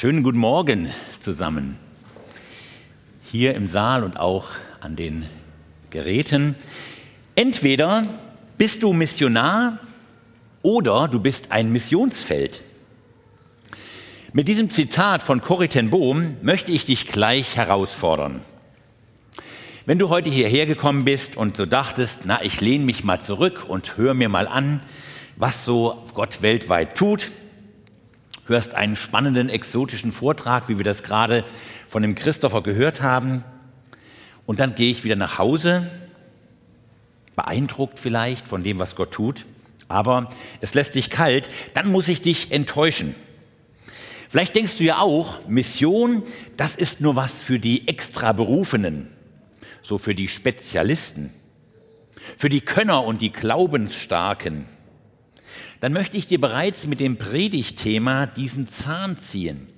Schönen guten Morgen zusammen. Hier im Saal und auch an den Geräten. Entweder bist du Missionar oder du bist ein Missionsfeld. Mit diesem Zitat von Corrie ten Bohm möchte ich dich gleich herausfordern. Wenn du heute hierher gekommen bist und so dachtest, na, ich lehne mich mal zurück und höre mir mal an, was so Gott weltweit tut, hörst einen spannenden, exotischen Vortrag, wie wir das gerade von dem Christopher gehört haben. Und dann gehe ich wieder nach Hause, beeindruckt vielleicht von dem, was Gott tut, aber es lässt dich kalt, dann muss ich dich enttäuschen. Vielleicht denkst du ja auch, Mission, das ist nur was für die Extraberufenen, so für die Spezialisten, für die Könner und die Glaubensstarken dann möchte ich dir bereits mit dem Predigtthema diesen Zahn ziehen.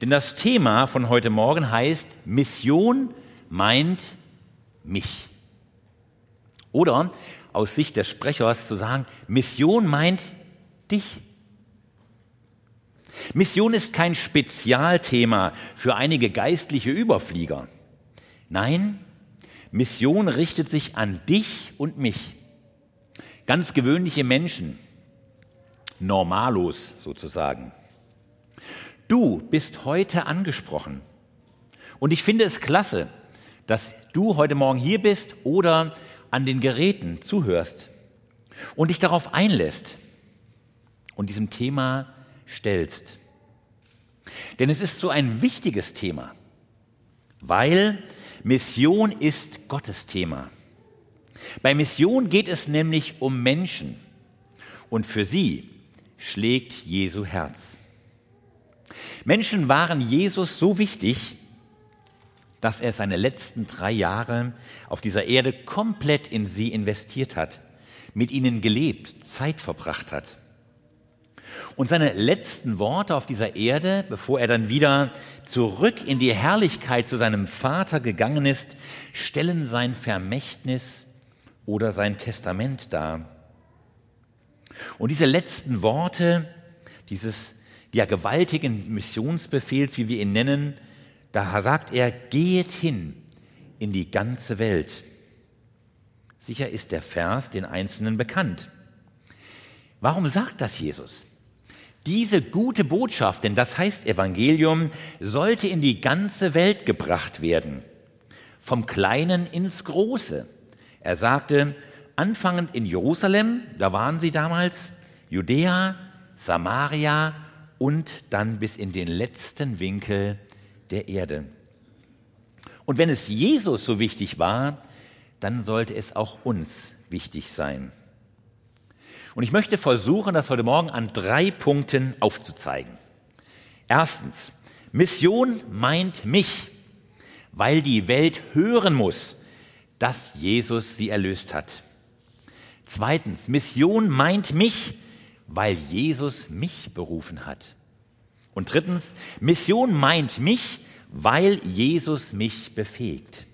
Denn das Thema von heute Morgen heißt, Mission meint mich. Oder aus Sicht des Sprechers zu sagen, Mission meint dich. Mission ist kein Spezialthema für einige geistliche Überflieger. Nein, Mission richtet sich an dich und mich. Ganz gewöhnliche Menschen, Normalos sozusagen. Du bist heute angesprochen. Und ich finde es klasse, dass du heute Morgen hier bist oder an den Geräten zuhörst und dich darauf einlässt und diesem Thema stellst. Denn es ist so ein wichtiges Thema, weil Mission ist Gottes Thema. Bei Mission geht es nämlich um Menschen und für sie schlägt Jesu Herz. Menschen waren Jesus so wichtig, dass er seine letzten drei Jahre auf dieser Erde komplett in sie investiert hat, mit ihnen gelebt, Zeit verbracht hat. Und seine letzten Worte auf dieser Erde, bevor er dann wieder zurück in die Herrlichkeit zu seinem Vater gegangen ist, stellen sein Vermächtnis oder sein Testament dar. Und diese letzten Worte dieses ja, gewaltigen Missionsbefehls, wie wir ihn nennen, da sagt er, geht hin in die ganze Welt. Sicher ist der Vers den Einzelnen bekannt. Warum sagt das Jesus? Diese gute Botschaft, denn das heißt Evangelium, sollte in die ganze Welt gebracht werden, vom Kleinen ins Große. Er sagte, anfangend in Jerusalem, da waren sie damals, Judäa, Samaria und dann bis in den letzten Winkel der Erde. Und wenn es Jesus so wichtig war, dann sollte es auch uns wichtig sein. Und ich möchte versuchen, das heute Morgen an drei Punkten aufzuzeigen. Erstens, Mission meint mich, weil die Welt hören muss, dass Jesus sie erlöst hat. Zweitens, Mission meint mich, weil Jesus mich berufen hat. Und drittens, Mission meint mich, weil Jesus mich befähigt.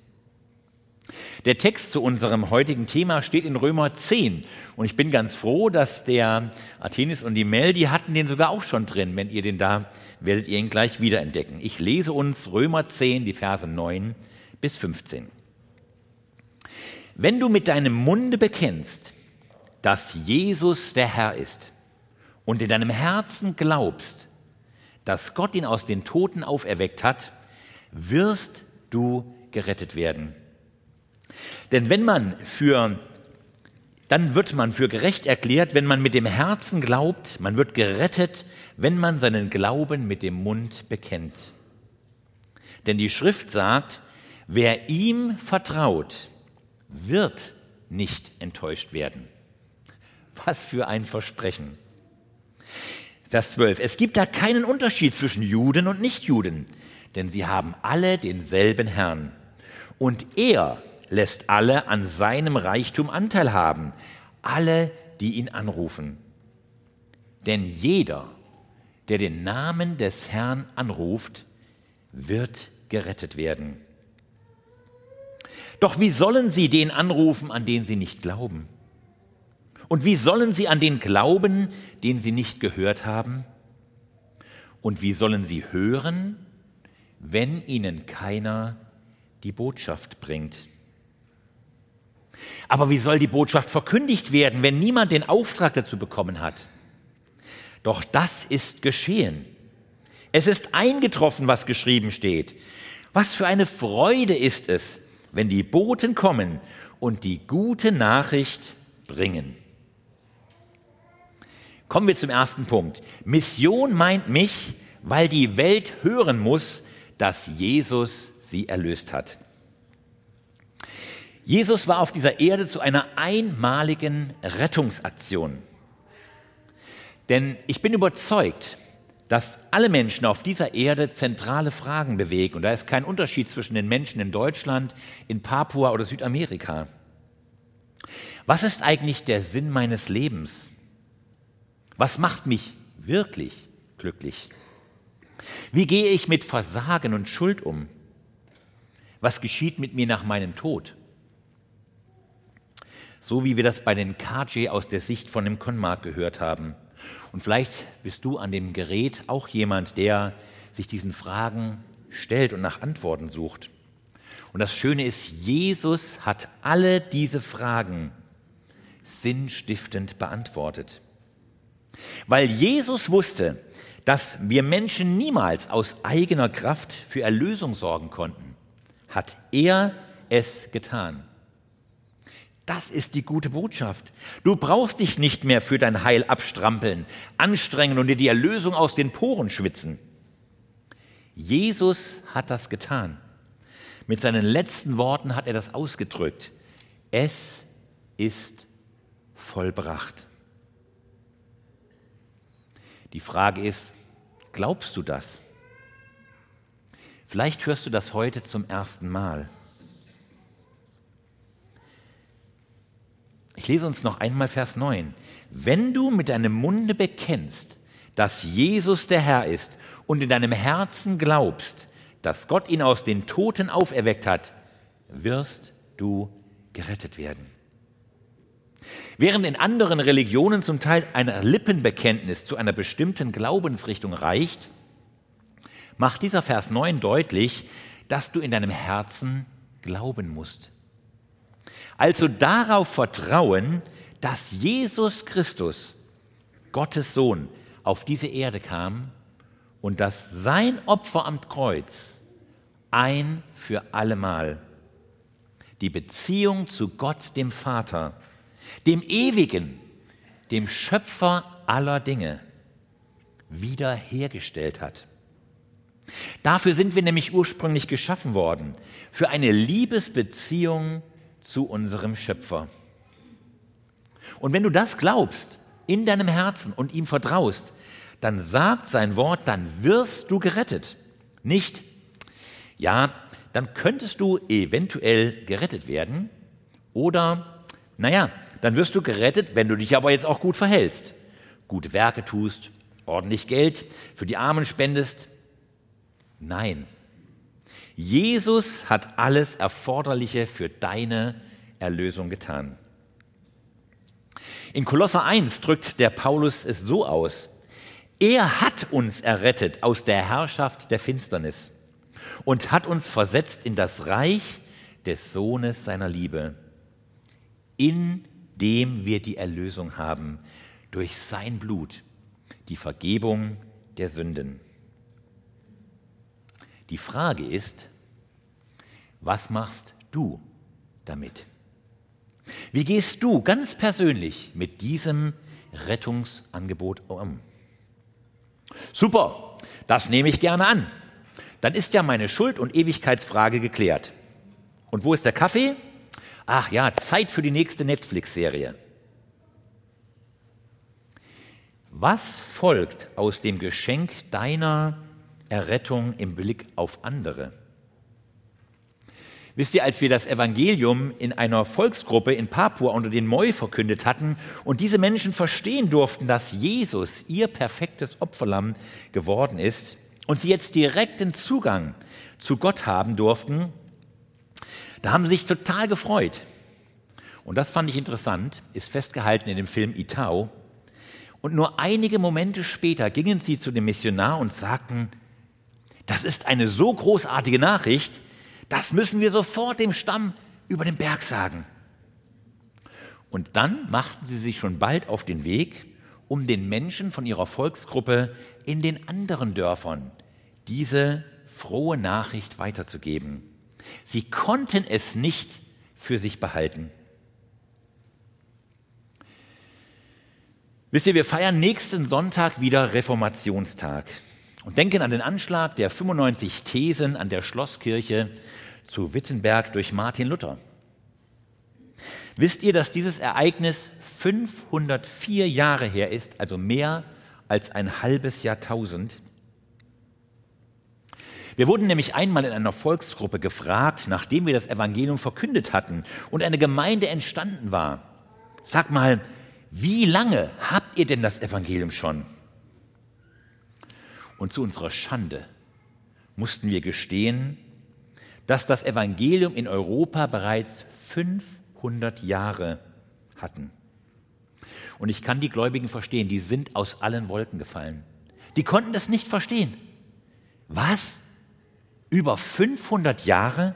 Der Text zu unserem heutigen Thema steht in Römer 10 und ich bin ganz froh, dass der Athenis und die Mel, die hatten den sogar auch schon drin. Wenn ihr den da, werdet ihr ihn gleich wiederentdecken. Ich lese uns Römer 10, die Verse 9 bis 15. Wenn du mit deinem Munde bekennst, dass Jesus der Herr ist und in deinem Herzen glaubst, dass Gott ihn aus den Toten auferweckt hat, wirst du gerettet werden. Denn wenn man für dann wird man für gerecht erklärt, wenn man mit dem Herzen glaubt, man wird gerettet, wenn man seinen Glauben mit dem Mund bekennt. Denn die Schrift sagt, wer ihm vertraut, wird nicht enttäuscht werden. Was für ein Versprechen. Vers 12. Es gibt da keinen Unterschied zwischen Juden und Nichtjuden, denn sie haben alle denselben Herrn. Und er lässt alle an seinem Reichtum Anteil haben, alle, die ihn anrufen. Denn jeder, der den Namen des Herrn anruft, wird gerettet werden. Doch wie sollen sie den anrufen, an den sie nicht glauben? Und wie sollen sie an den glauben, den sie nicht gehört haben? Und wie sollen sie hören, wenn ihnen keiner die Botschaft bringt? Aber wie soll die Botschaft verkündigt werden, wenn niemand den Auftrag dazu bekommen hat? Doch das ist geschehen. Es ist eingetroffen, was geschrieben steht. Was für eine Freude ist es, wenn die Boten kommen und die gute Nachricht bringen. Kommen wir zum ersten Punkt. Mission meint mich, weil die Welt hören muss, dass Jesus sie erlöst hat. Jesus war auf dieser Erde zu einer einmaligen Rettungsaktion. Denn ich bin überzeugt, dass alle Menschen auf dieser Erde zentrale Fragen bewegen. Und da ist kein Unterschied zwischen den Menschen in Deutschland, in Papua oder Südamerika. Was ist eigentlich der Sinn meines Lebens? Was macht mich wirklich glücklich? Wie gehe ich mit Versagen und Schuld um? Was geschieht mit mir nach meinem Tod? So wie wir das bei den KJ aus der Sicht von dem Konmark gehört haben. Und vielleicht bist du an dem Gerät auch jemand, der sich diesen Fragen stellt und nach Antworten sucht. Und das Schöne ist, Jesus hat alle diese Fragen sinnstiftend beantwortet. Weil Jesus wusste, dass wir Menschen niemals aus eigener Kraft für Erlösung sorgen konnten, hat er es getan. Das ist die gute Botschaft. Du brauchst dich nicht mehr für dein Heil abstrampeln, anstrengen und dir die Erlösung aus den Poren schwitzen. Jesus hat das getan. Mit seinen letzten Worten hat er das ausgedrückt. Es ist vollbracht. Die Frage ist, glaubst du das? Vielleicht hörst du das heute zum ersten Mal. Ich lese uns noch einmal Vers 9. Wenn du mit deinem Munde bekennst, dass Jesus der Herr ist und in deinem Herzen glaubst, dass Gott ihn aus den Toten auferweckt hat, wirst du gerettet werden. Während in anderen Religionen zum Teil ein Lippenbekenntnis zu einer bestimmten Glaubensrichtung reicht, macht dieser Vers 9 deutlich, dass du in deinem Herzen glauben musst. Also darauf vertrauen, dass Jesus Christus, Gottes Sohn, auf diese Erde kam und dass sein Opfer am Kreuz ein für allemal die Beziehung zu Gott dem Vater, dem Ewigen, dem Schöpfer aller Dinge, wiederhergestellt hat. Dafür sind wir nämlich ursprünglich geschaffen worden, für eine Liebesbeziehung zu unserem Schöpfer. Und wenn du das glaubst, in deinem Herzen und ihm vertraust, dann sagt sein Wort, dann wirst du gerettet. Nicht, ja, dann könntest du eventuell gerettet werden oder, naja, dann wirst du gerettet, wenn du dich aber jetzt auch gut verhältst, gute Werke tust, ordentlich Geld für die Armen spendest. Nein, Jesus hat alles Erforderliche für deine Erlösung getan. In Kolosser 1 drückt der Paulus es so aus. Er hat uns errettet aus der Herrschaft der Finsternis und hat uns versetzt in das Reich des Sohnes seiner Liebe, in dem wir die Erlösung haben durch sein Blut, die Vergebung der Sünden. Die Frage ist, was machst du damit? Wie gehst du ganz persönlich mit diesem Rettungsangebot um? Super, das nehme ich gerne an. Dann ist ja meine Schuld- und Ewigkeitsfrage geklärt. Und wo ist der Kaffee? Ach ja, Zeit für die nächste Netflix-Serie. Was folgt aus dem Geschenk deiner Errettung im Blick auf andere? Wisst ihr, als wir das Evangelium in einer Volksgruppe in Papua unter den Moi verkündet hatten und diese Menschen verstehen durften, dass Jesus ihr perfektes Opferlamm geworden ist und sie jetzt direkten Zugang zu Gott haben durften, da haben sie sich total gefreut. Und das fand ich interessant, ist festgehalten in dem Film Itao. Und nur einige Momente später gingen sie zu dem Missionar und sagten, das ist eine so großartige Nachricht, das müssen wir sofort dem Stamm über den Berg sagen. Und dann machten sie sich schon bald auf den Weg, um den Menschen von ihrer Volksgruppe in den anderen Dörfern diese frohe Nachricht weiterzugeben. Sie konnten es nicht für sich behalten. Wisst ihr, wir feiern nächsten Sonntag wieder Reformationstag und denken an den Anschlag der 95 Thesen an der Schlosskirche zu Wittenberg durch Martin Luther. Wisst ihr, dass dieses Ereignis 504 Jahre her ist, also mehr als ein halbes Jahrtausend? Wir wurden nämlich einmal in einer Volksgruppe gefragt, nachdem wir das Evangelium verkündet hatten und eine Gemeinde entstanden war. Sag mal, wie lange habt ihr denn das Evangelium schon? Und zu unserer Schande mussten wir gestehen, dass das Evangelium in Europa bereits 500 Jahre hatten. Und ich kann die Gläubigen verstehen, die sind aus allen Wolken gefallen. Die konnten das nicht verstehen. Was? Über 500 Jahre?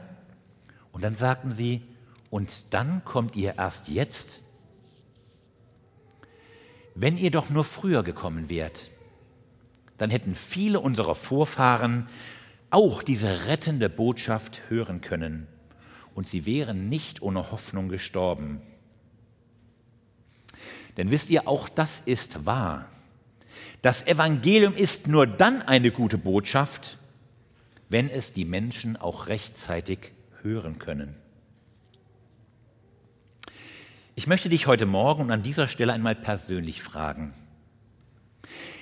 Und dann sagten sie, und dann kommt ihr erst jetzt? Wenn ihr doch nur früher gekommen wärt, dann hätten viele unserer Vorfahren auch diese rettende Botschaft hören können und sie wären nicht ohne Hoffnung gestorben. Denn wisst ihr, auch das ist wahr. Das Evangelium ist nur dann eine gute Botschaft, wenn es die Menschen auch rechtzeitig hören können. Ich möchte dich heute Morgen und an dieser Stelle einmal persönlich fragen.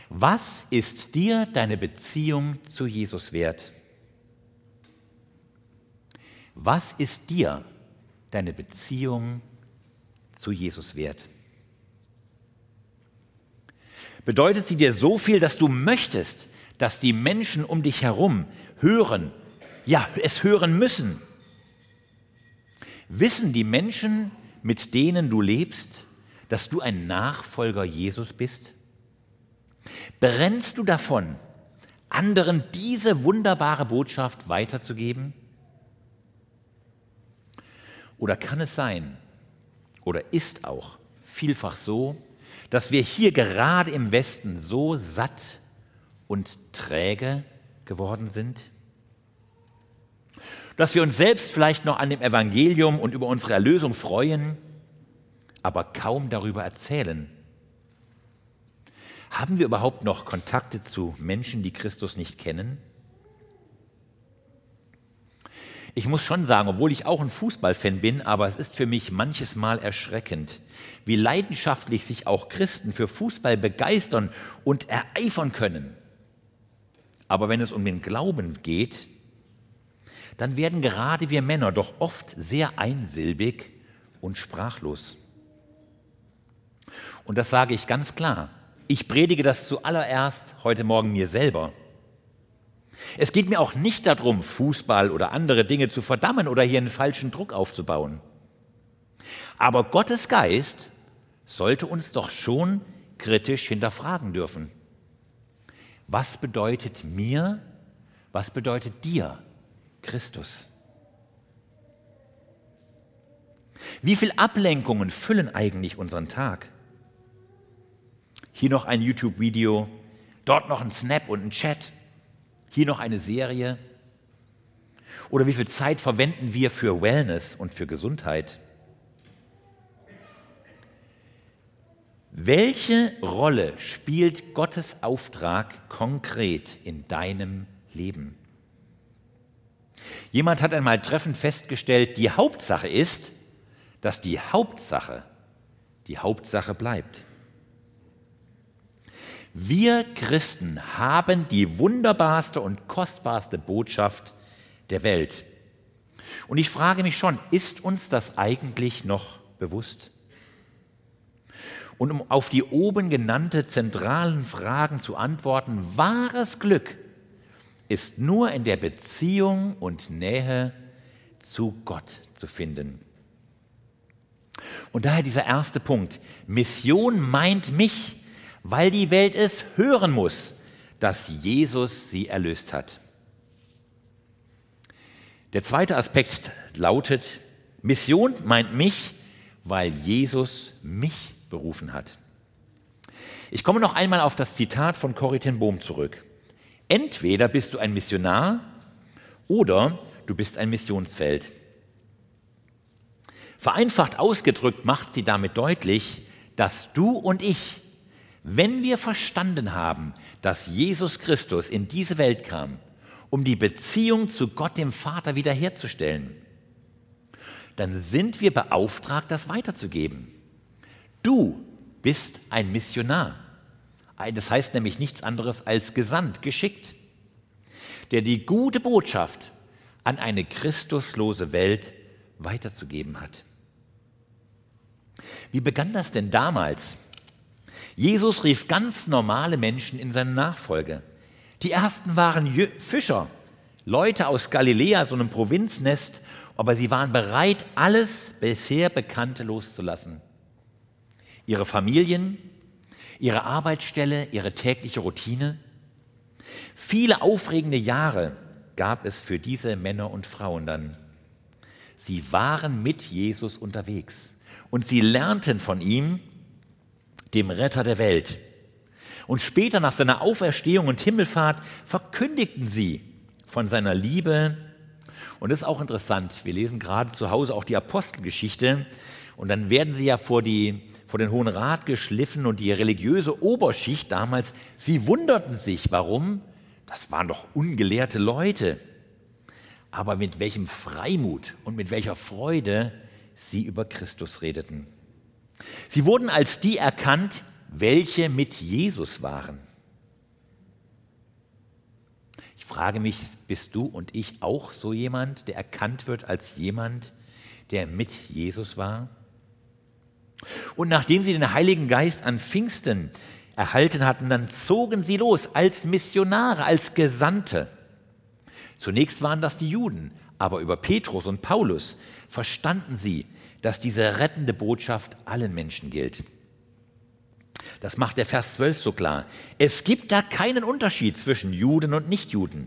Was ist dir deine Beziehung zu Jesus wert? Was ist dir deine Beziehung zu Jesus wert? Bedeutet sie dir so viel, dass du möchtest, dass die Menschen um dich herum hören, ja, es hören müssen? Wissen die Menschen, mit denen du lebst, dass du ein Nachfolger Jesus bist? Brennst du davon, anderen diese wunderbare Botschaft weiterzugeben? Oder kann es sein, oder ist auch vielfach so, dass wir hier gerade im Westen so satt und träge geworden sind? Dass wir uns selbst vielleicht noch an dem Evangelium und über unsere Erlösung freuen, aber kaum darüber erzählen. Haben wir überhaupt noch Kontakte zu Menschen, die Christus nicht kennen? ich muss schon sagen, obwohl ich auch ein Fußballfan bin, aber es ist für mich manches Mal erschreckend, wie leidenschaftlich sich auch Christen für Fußball begeistern und ereifern können. Aber wenn es um den Glauben geht, dann werden gerade wir Männer doch oft sehr einsilbig und sprachlos. Und das sage ich ganz klar. Ich predige das zuallererst heute Morgen mir selber. Es geht mir auch nicht darum, Fußball oder andere Dinge zu verdammen oder hier einen falschen Druck aufzubauen. Aber Gottes Geist sollte uns doch schon kritisch hinterfragen dürfen. Was bedeutet mir, was bedeutet dir Christus? Wie viele Ablenkungen füllen eigentlich unseren Tag? Hier noch ein YouTube-Video, dort noch ein Snap und ein Chat. Hier noch eine Serie. Oder wie viel Zeit verwenden wir für Wellness und für Gesundheit? Welche Rolle spielt Gottes Auftrag konkret in deinem Leben? Jemand hat einmal treffend festgestellt, die Hauptsache ist, dass die Hauptsache die Hauptsache bleibt. Wir Christen haben die wunderbarste und kostbarste Botschaft der Welt. Und ich frage mich schon, ist uns das eigentlich noch bewusst? Und um auf die oben genannte zentralen Fragen zu antworten, wahres Glück ist nur in der Beziehung und Nähe zu Gott zu finden. Und daher dieser erste Punkt. Mission meint mich, weil die Welt es hören muss, dass Jesus sie erlöst hat. Der zweite Aspekt lautet, Mission meint mich, weil Jesus mich berufen hat. Ich komme noch einmal auf das Zitat von Corrie Bohm zurück. Entweder bist du ein Missionar oder du bist ein Missionsfeld. Vereinfacht ausgedrückt macht sie damit deutlich, dass du und ich, wenn wir verstanden haben, dass Jesus Christus in diese Welt kam, um die Beziehung zu Gott dem Vater wiederherzustellen, dann sind wir beauftragt, das weiterzugeben. Du bist ein Missionar. Das heißt nämlich nichts anderes als gesandt, geschickt, der die gute Botschaft an eine christuslose Welt weiterzugeben hat. Wie begann das denn damals? Jesus rief ganz normale Menschen in seine Nachfolge. Die ersten waren Fischer, Leute aus Galiläa, so einem Provinznest, aber sie waren bereit, alles bisher Bekannte loszulassen. Ihre Familien, ihre Arbeitsstelle, ihre tägliche Routine. Viele aufregende Jahre gab es für diese Männer und Frauen dann. Sie waren mit Jesus unterwegs und sie lernten von ihm, dem Retter der Welt. Und später nach seiner Auferstehung und Himmelfahrt verkündigten sie von seiner Liebe. Und das ist auch interessant. Wir lesen gerade zu Hause auch die Apostelgeschichte. Und dann werden sie ja vor, die, vor den Hohen Rat geschliffen und die religiöse Oberschicht damals, sie wunderten sich, warum? Das waren doch ungelehrte Leute. Aber mit welchem Freimut und mit welcher Freude sie über Christus redeten. Sie wurden als die erkannt, welche mit Jesus waren. Ich frage mich, bist du und ich auch so jemand, der erkannt wird als jemand, der mit Jesus war? Und nachdem sie den Heiligen Geist an Pfingsten erhalten hatten, dann zogen sie los als Missionare, als Gesandte. Zunächst waren das die Juden, aber über Petrus und Paulus verstanden sie, dass diese rettende Botschaft allen Menschen gilt. Das macht der Vers 12 so klar. Es gibt da keinen Unterschied zwischen Juden und Nichtjuden,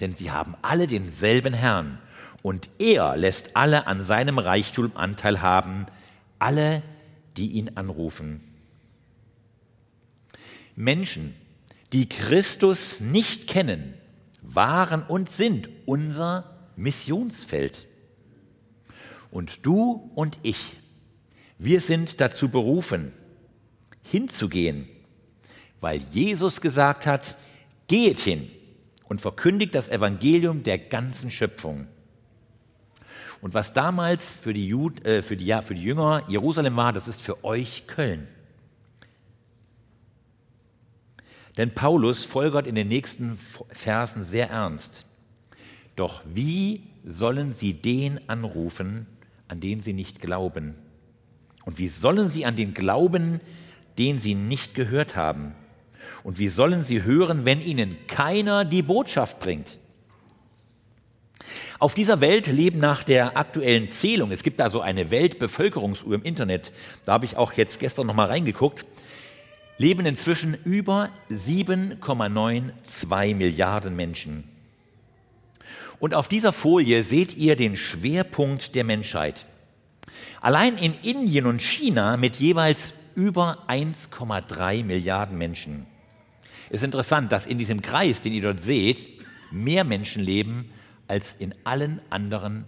denn sie haben alle denselben Herrn und er lässt alle an seinem Reichtum Anteil haben, alle, die ihn anrufen. Menschen, die Christus nicht kennen, waren und sind unser Missionsfeld. Und du und ich, wir sind dazu berufen, hinzugehen, weil Jesus gesagt hat, geht hin und verkündigt das Evangelium der ganzen Schöpfung. Und was damals für die, Jud, äh, für, die, ja, für die Jünger Jerusalem war, das ist für euch Köln. Denn Paulus folgert in den nächsten Versen sehr ernst. Doch wie sollen sie den anrufen, an den sie nicht glauben? Und wie sollen sie an den glauben, den sie nicht gehört haben? Und wie sollen sie hören, wenn ihnen keiner die Botschaft bringt? Auf dieser Welt leben nach der aktuellen Zählung, es gibt da so eine Weltbevölkerungsuhr im Internet, da habe ich auch jetzt gestern noch mal reingeguckt, leben inzwischen über 7,92 Milliarden Menschen. Und auf dieser Folie seht ihr den Schwerpunkt der Menschheit. Allein in Indien und China mit jeweils über 1,3 Milliarden Menschen. Es ist interessant, dass in diesem Kreis, den ihr dort seht, mehr Menschen leben als in allen anderen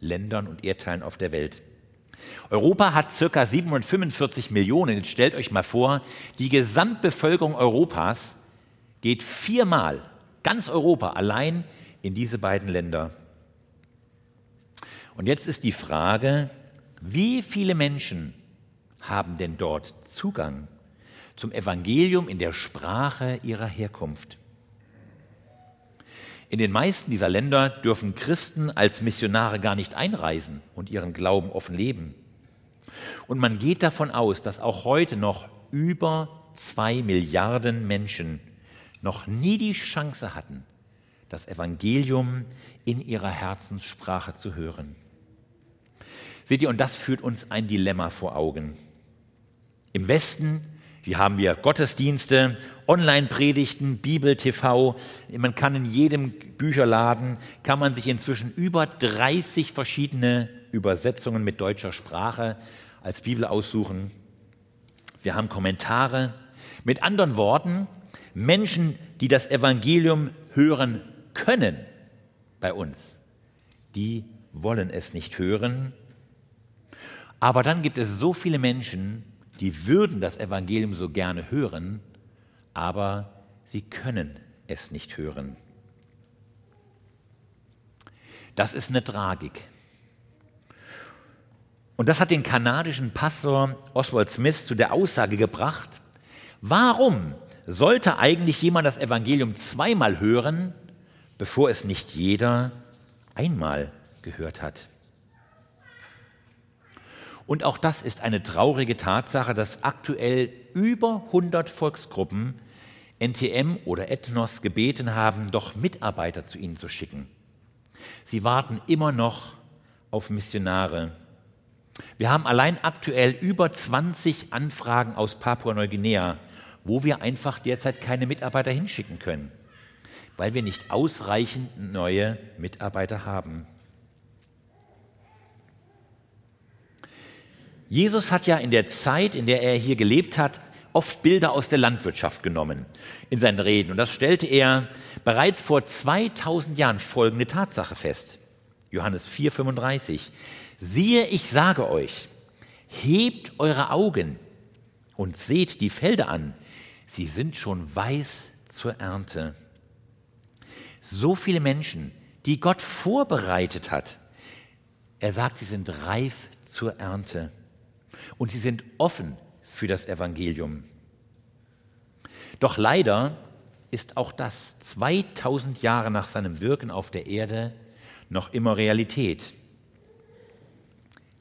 Ländern und Erdteilen auf der Welt. Europa hat circa 745 Millionen. Jetzt stellt euch mal vor, die Gesamtbevölkerung Europas geht viermal, ganz Europa allein in diese beiden Länder. Und jetzt ist die Frage, wie viele Menschen haben denn dort Zugang zum Evangelium in der Sprache ihrer Herkunft? In den meisten dieser Länder dürfen Christen als Missionare gar nicht einreisen und ihren Glauben offen leben. Und man geht davon aus, dass auch heute noch über zwei Milliarden Menschen noch nie die Chance hatten, das Evangelium in ihrer Herzenssprache zu hören. Seht ihr, und das führt uns ein Dilemma vor Augen. Im Westen Hier haben wir Gottesdienste, Online-Predigten, Bibel-TV. Man kann in jedem Bücherladen, kann man sich inzwischen über 30 verschiedene Übersetzungen mit deutscher Sprache als Bibel aussuchen. Wir haben Kommentare. Mit anderen Worten, Menschen, die das Evangelium hören können bei uns, die wollen es nicht hören. Aber dann gibt es so viele Menschen, die würden das Evangelium so gerne hören, aber sie können es nicht hören. Das ist eine Tragik. Und das hat den kanadischen Pastor Oswald Smith zu der Aussage gebracht, warum sollte eigentlich jemand das Evangelium zweimal hören, bevor es nicht jeder einmal gehört hat? Und auch das ist eine traurige Tatsache, dass aktuell über 100 Volksgruppen NTM oder Ethnos gebeten haben, doch Mitarbeiter zu ihnen zu schicken. Sie warten immer noch auf Missionare. Wir haben allein aktuell über 20 Anfragen aus Papua-Neuguinea, wo wir einfach derzeit keine Mitarbeiter hinschicken können, weil wir nicht ausreichend neue Mitarbeiter haben. Jesus hat ja in der Zeit, in der er hier gelebt hat, oft Bilder aus der Landwirtschaft genommen in seinen Reden. Und das stellte er bereits vor 2000 Jahren folgende Tatsache fest. Johannes 4:35. Siehe, ich sage euch, hebt eure Augen und seht die Felder an. Sie sind schon weiß zur Ernte. So viele Menschen, die Gott vorbereitet hat. Er sagt, sie sind reif zur Ernte und sie sind offen für das Evangelium. Doch leider ist auch das 2000 Jahre nach seinem Wirken auf der Erde noch immer Realität.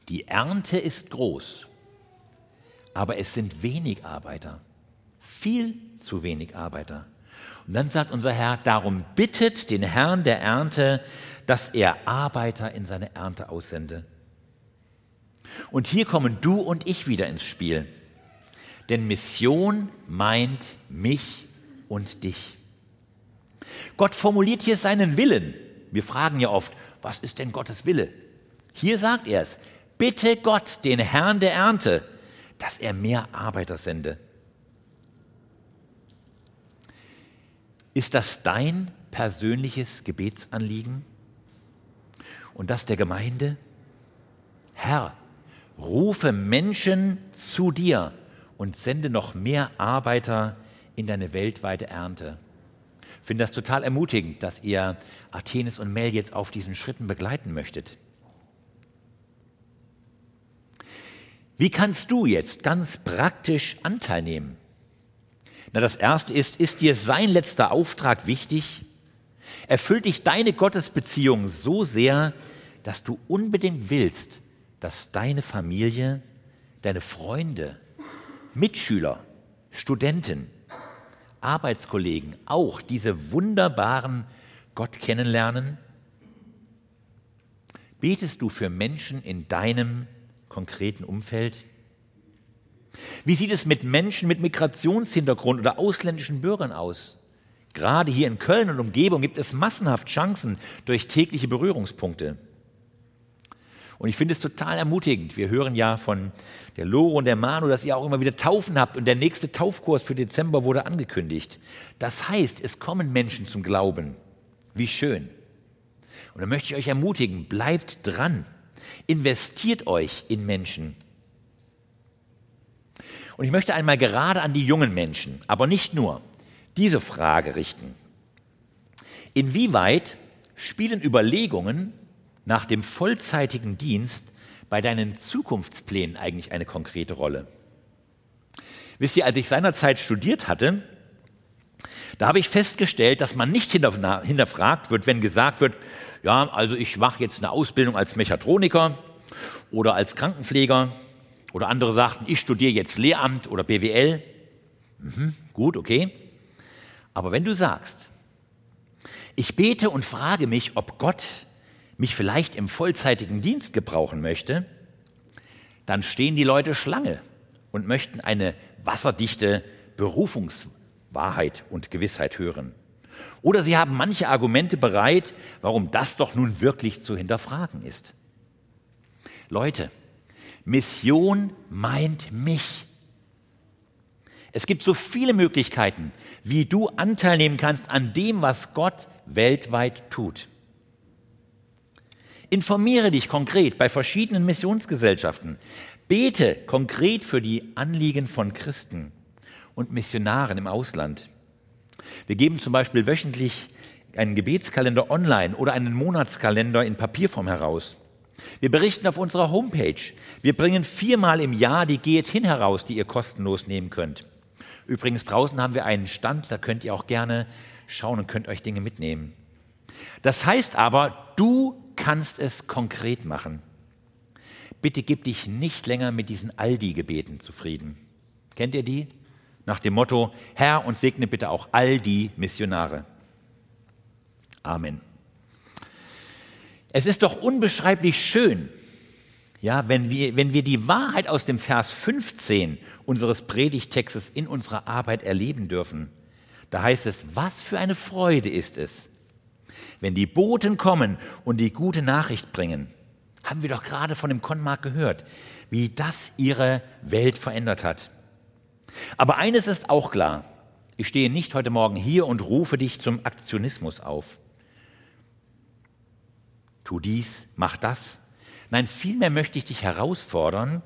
Die Ernte ist groß, aber es sind wenig Arbeiter, viel zu wenig Arbeiter. Und dann sagt unser Herr, darum bittet den Herrn der Ernte, dass er Arbeiter in seine Ernte aussende. Und hier kommen du und ich wieder ins Spiel. Denn Mission meint mich und dich. Gott formuliert hier seinen Willen. Wir fragen ja oft, was ist denn Gottes Wille? Hier sagt er es, bitte Gott, den Herrn der Ernte, dass er mehr Arbeiter sende. Ist das dein persönliches Gebetsanliegen und das der Gemeinde? Herr, rufe Menschen zu dir und sende noch mehr Arbeiter in deine weltweite Ernte. Ich finde das total ermutigend, dass ihr Athenes und Mel jetzt auf diesen Schritten begleiten möchtet. Wie kannst du jetzt ganz praktisch Anteil nehmen? Na, das erste ist, ist dir sein letzter Auftrag wichtig? Erfüllt dich deine Gottesbeziehung so sehr, dass du unbedingt willst, dass deine Familie, deine Freunde, Mitschüler, Studenten, Arbeitskollegen auch diese wunderbaren Gott kennenlernen? Betest du für Menschen in deinem konkreten Umfeld? Wie sieht es mit Menschen mit Migrationshintergrund oder ausländischen Bürgern aus? Gerade hier in Köln und Umgebung gibt es massenhaft Chancen durch tägliche Berührungspunkte. Und ich finde es total ermutigend. Wir hören ja von der Loro und der Manu, dass ihr auch immer wieder Taufen habt und der nächste Taufkurs für Dezember wurde angekündigt. Das heißt, es kommen Menschen zum Glauben. Wie schön. Und da möchte ich euch ermutigen, bleibt dran. Investiert euch in Menschen. Und ich möchte einmal gerade an die jungen Menschen, aber nicht nur, diese Frage richten. Inwieweit spielen Überlegungen nach dem vollzeitigen Dienst bei deinen Zukunftsplänen eigentlich eine konkrete Rolle? Wisst ihr, als ich seinerzeit studiert hatte, da habe ich festgestellt, dass man nicht hinterfragt wird, wenn gesagt wird, ja, also ich mache jetzt eine Ausbildung als Mechatroniker oder als Krankenpfleger oder andere sagten, ich studiere jetzt Lehramt oder BWL. Mhm, gut, okay. Aber wenn du sagst, ich bete und frage mich, ob Gott mich vielleicht im vollzeitigen Dienst gebrauchen möchte, dann stehen die Leute Schlange und möchten eine wasserdichte Berufungswahrheit und Gewissheit hören. Oder sie haben manche Argumente bereit, warum das doch nun wirklich zu hinterfragen ist. Leute, Mission meint mich. Es gibt so viele Möglichkeiten, wie du Anteil nehmen kannst an dem, was Gott weltweit tut. Informiere dich konkret bei verschiedenen Missionsgesellschaften. Bete konkret für die Anliegen von Christen und Missionaren im Ausland. Wir geben zum Beispiel wöchentlich einen Gebetskalender online oder einen Monatskalender in Papierform heraus. Wir berichten auf unserer Homepage. Wir bringen viermal im Jahr die Geht hin heraus, die ihr kostenlos nehmen könnt. Übrigens, draußen haben wir einen Stand, da könnt ihr auch gerne schauen und könnt euch Dinge mitnehmen. Das heißt aber, du kannst es konkret machen. Bitte gib dich nicht länger mit diesen Aldi-Gebeten zufrieden. Kennt ihr die? Nach dem Motto, Herr und segne bitte auch all die Missionare. Amen. Es ist doch unbeschreiblich schön, ja, wenn wir, wenn wir die Wahrheit aus dem Vers 15 unseres Predigtextes in unserer Arbeit erleben dürfen. Da heißt es, was für eine Freude ist es, wenn die Boten kommen und die gute Nachricht bringen. Haben wir doch gerade von dem Konmark gehört, wie das ihre Welt verändert hat. Aber eines ist auch klar, ich stehe nicht heute Morgen hier und rufe dich zum Aktionismus auf. Tu dies, mach das. Nein, vielmehr möchte ich dich herausfordern,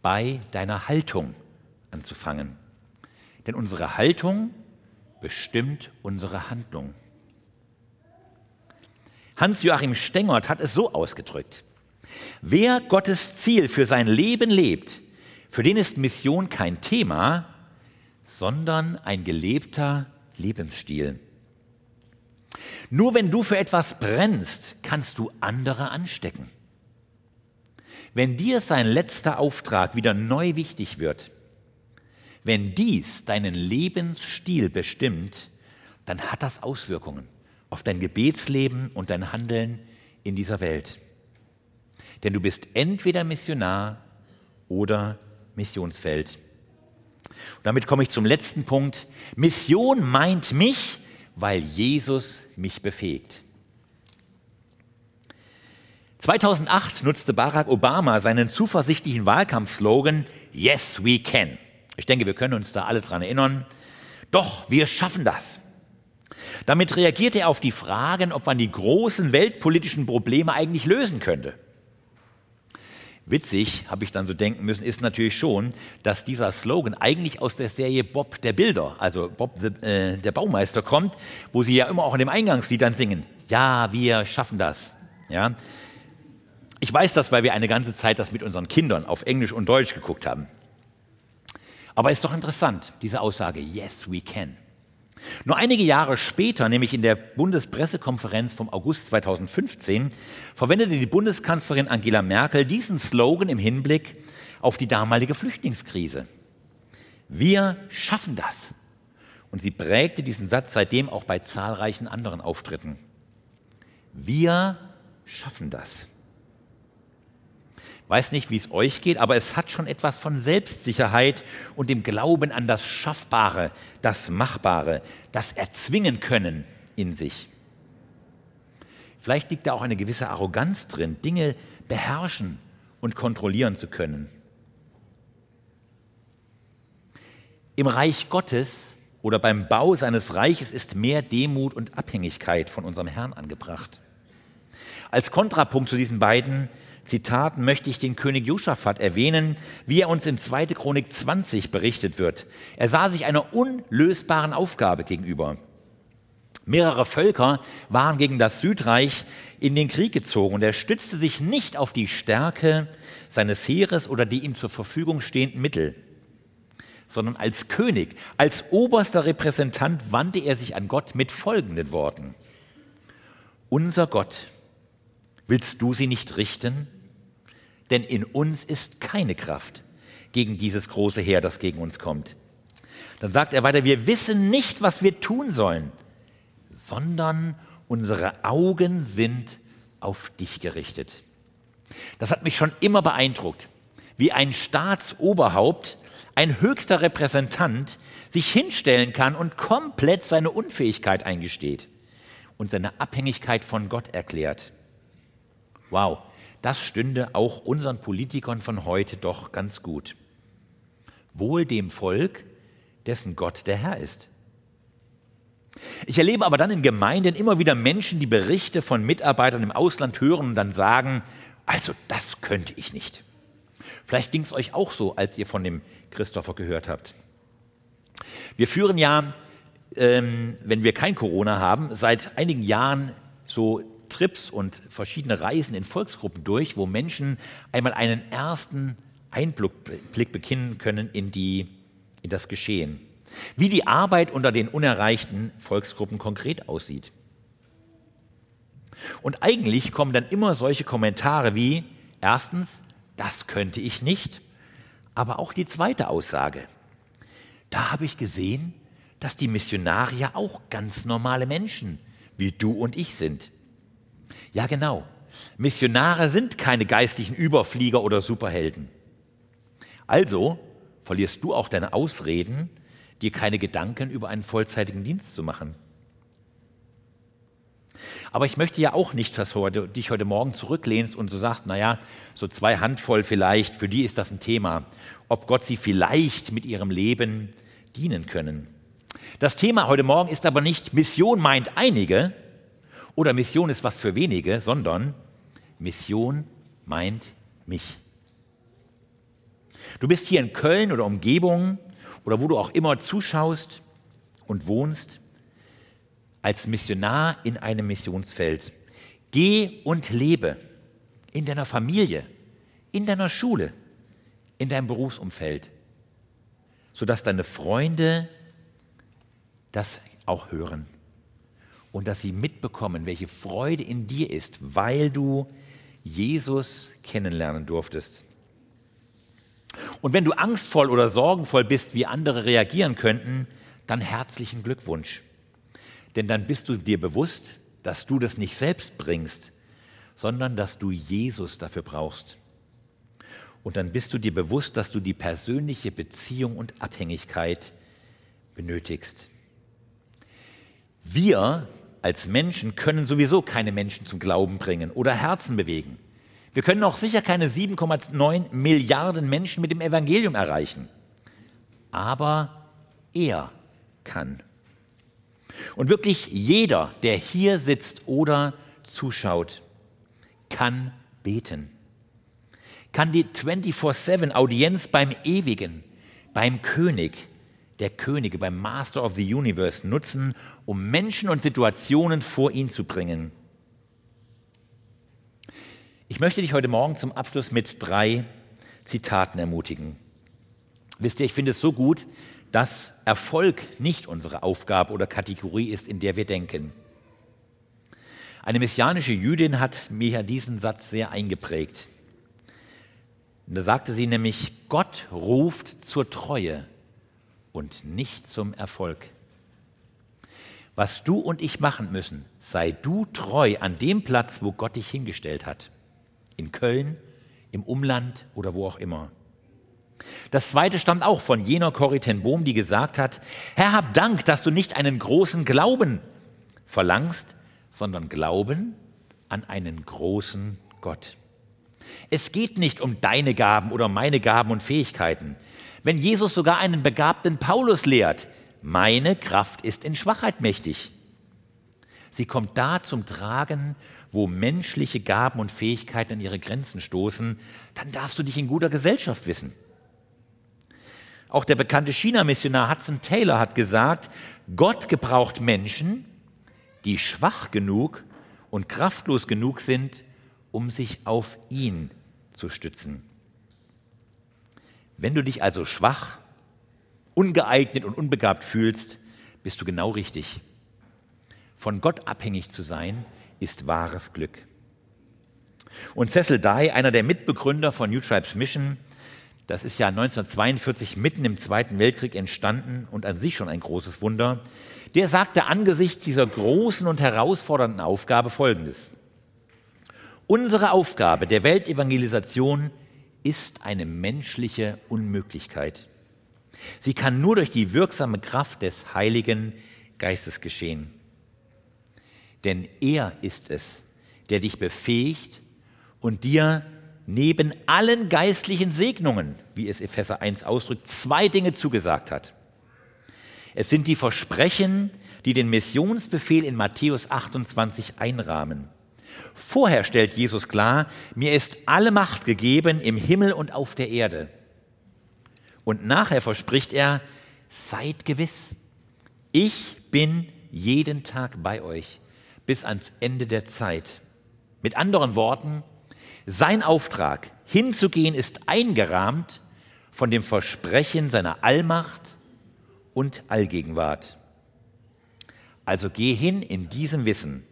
bei deiner Haltung anzufangen. Denn unsere Haltung bestimmt unsere Handlung. Hans-Joachim Stengert hat es so ausgedrückt. Wer Gottes Ziel für sein Leben lebt, für den ist Mission kein Thema, sondern ein gelebter Lebensstil. Nur wenn du für etwas brennst, kannst du andere anstecken. Wenn dir sein letzter Auftrag wieder neu wichtig wird, wenn dies deinen Lebensstil bestimmt, dann hat das Auswirkungen auf dein Gebetsleben und dein Handeln in dieser Welt. Denn du bist entweder Missionar oder Missionsfeld. Und damit komme ich zum letzten Punkt. Mission meint mich, weil Jesus mich befähigt. 2008 nutzte Barack Obama seinen zuversichtlichen Wahlkampfslogan Yes, we can. Ich denke, wir können uns da alle dran erinnern. Doch, wir schaffen das. Damit reagierte er auf die Fragen, ob man die großen weltpolitischen Probleme eigentlich lösen könnte. Witzig, habe ich dann so denken müssen, ist natürlich schon, dass dieser Slogan eigentlich aus der Serie Bob der Bilder, also Bob the, äh, der Baumeister kommt, wo sie ja immer auch in dem Eingangslied dann singen, ja, wir schaffen das. Ja, ich weiß das, weil wir eine ganze Zeit das mit unseren Kindern auf Englisch und Deutsch geguckt haben. Aber ist doch interessant, diese Aussage, yes, we can. Nur einige Jahre später, nämlich in der Bundespressekonferenz vom August 2015, verwendete die Bundeskanzlerin Angela Merkel diesen Slogan im Hinblick auf die damalige Flüchtlingskrise. Wir schaffen das. Und sie prägte diesen Satz seitdem auch bei zahlreichen anderen Auftritten. Wir schaffen das. Weiß nicht, wie es euch geht, aber es hat schon etwas von Selbstsicherheit und dem Glauben an das Schaffbare, das Machbare, das Erzwingen können in sich. Vielleicht liegt da auch eine gewisse Arroganz drin, Dinge beherrschen und kontrollieren zu können. Im Reich Gottes oder beim Bau seines Reiches ist mehr Demut und Abhängigkeit von unserem Herrn angebracht. Als Kontrapunkt zu diesen beiden Zitaten möchte ich den König Josaphat erwähnen, wie er uns in 2. Chronik 20 berichtet wird. Er sah sich einer unlösbaren Aufgabe gegenüber. Mehrere Völker waren gegen das Südreich in den Krieg gezogen und er stützte sich nicht auf die Stärke seines Heeres oder die ihm zur Verfügung stehenden Mittel, sondern als König, als oberster Repräsentant wandte er sich an Gott mit folgenden Worten. Unser Gott, willst du sie nicht richten? Denn in uns ist keine Kraft gegen dieses große Heer, das gegen uns kommt. Dann sagt er weiter, wir wissen nicht, was wir tun sollen, sondern unsere Augen sind auf dich gerichtet. Das hat mich schon immer beeindruckt, wie ein Staatsoberhaupt, ein höchster Repräsentant sich hinstellen kann und komplett seine Unfähigkeit eingesteht und seine Abhängigkeit von Gott erklärt. Wow, das stünde auch unseren Politikern von heute doch ganz gut. Wohl dem Volk, dessen Gott der Herr ist. Ich erlebe aber dann in Gemeinden immer wieder Menschen, die Berichte von Mitarbeitern im Ausland hören und dann sagen, also das könnte ich nicht. Vielleicht ging es euch auch so, als ihr von dem Christopher gehört habt. Wir führen ja, ähm, wenn wir kein Corona haben, seit einigen Jahren so Trips und verschiedene Reisen in Volksgruppen durch, wo Menschen einmal einen ersten Einblick beginnen können in, die, in das Geschehen. Wie die Arbeit unter den unerreichten Volksgruppen konkret aussieht. Und eigentlich kommen dann immer solche Kommentare wie, erstens, das könnte ich nicht, aber auch die zweite Aussage. Da habe ich gesehen, dass die Missionarier auch ganz normale Menschen wie du und ich sind. Ja, genau. Missionare sind keine geistlichen Überflieger oder Superhelden. Also verlierst du auch deine Ausreden, dir keine Gedanken über einen vollzeitigen Dienst zu machen. Aber ich möchte ja auch nicht, dass du dich heute Morgen zurücklehnst und so sagst, naja, so zwei Handvoll vielleicht, für die ist das ein Thema, ob Gott sie vielleicht mit ihrem Leben dienen können. Das Thema heute Morgen ist aber nicht Mission meint einige, oder Mission ist was für wenige, sondern Mission meint mich. Du bist hier in Köln oder Umgebung oder wo du auch immer zuschaust und wohnst, als Missionar in einem Missionsfeld. Geh und lebe in deiner Familie, in deiner Schule, in deinem Berufsumfeld, sodass deine Freunde das auch hören und dass sie mitbekommen, welche Freude in dir ist, weil du Jesus kennenlernen durftest. Und wenn du angstvoll oder sorgenvoll bist, wie andere reagieren könnten, dann herzlichen Glückwunsch. Denn dann bist du dir bewusst, dass du das nicht selbst bringst, sondern dass du Jesus dafür brauchst. Und dann bist du dir bewusst, dass du die persönliche Beziehung und Abhängigkeit benötigst. Wir als Menschen können sowieso keine Menschen zum Glauben bringen oder Herzen bewegen. Wir können auch sicher keine 7,9 Milliarden Menschen mit dem Evangelium erreichen. Aber er kann. Und wirklich jeder, der hier sitzt oder zuschaut, kann beten. Kann die 24-7 Audienz beim Ewigen, beim König, der Könige, beim Master of the Universe nutzen, um Menschen und Situationen vor ihn zu bringen. Ich möchte dich heute Morgen zum Abschluss mit drei Zitaten ermutigen. Wisst ihr, ich finde es so gut, dass Erfolg nicht unsere Aufgabe oder Kategorie ist, in der wir denken. Eine messianische Jüdin hat mir diesen Satz sehr eingeprägt. da sagte sie nämlich, Gott ruft zur Treue und nicht zum Erfolg. Was du und ich machen müssen, sei du treu an dem Platz, wo Gott dich hingestellt hat. In Köln, im Umland oder wo auch immer. Das zweite stammt auch von jener Corrie ten Bohm, die gesagt hat, Herr, hab Dank, dass du nicht einen großen Glauben verlangst, sondern Glauben an einen großen Gott. Es geht nicht um deine Gaben oder meine Gaben und Fähigkeiten. Wenn Jesus sogar einen begabten Paulus lehrt, meine Kraft ist in Schwachheit mächtig. Sie kommt da zum Tragen, wo menschliche Gaben und Fähigkeiten an ihre Grenzen stoßen, dann darfst du dich in guter Gesellschaft wissen. Auch der bekannte China-Missionar Hudson Taylor hat gesagt, Gott gebraucht Menschen, die schwach genug und kraftlos genug sind, um sich auf ihn zu stützen. Wenn du dich also schwach, ungeeignet und unbegabt fühlst, bist du genau richtig. Von Gott abhängig zu sein, ist wahres Glück. Und Cecil Dye, einer der Mitbegründer von New Tribes Mission, das ist ja 1942 mitten im Zweiten Weltkrieg entstanden und an sich schon ein großes Wunder. Der sagte angesichts dieser großen und herausfordernden Aufgabe Folgendes. Unsere Aufgabe der Weltevangelisation ist eine menschliche Unmöglichkeit. Sie kann nur durch die wirksame Kraft des Heiligen Geistes geschehen. Denn er ist es, der dich befähigt und dir neben allen geistlichen Segnungen, wie es Epheser 1 ausdrückt, zwei Dinge zugesagt hat. Es sind die Versprechen, die den Missionsbefehl in Matthäus 28 einrahmen. Vorher stellt Jesus klar, mir ist alle Macht gegeben im Himmel und auf der Erde. Und nachher verspricht er, seid gewiss, ich bin jeden Tag bei euch bis ans Ende der Zeit. Mit anderen Worten, sein Auftrag hinzugehen ist eingerahmt von dem Versprechen seiner Allmacht und Allgegenwart. Also geh hin in diesem Wissen,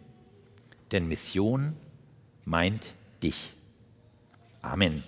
denn Mission meint dich. Amen.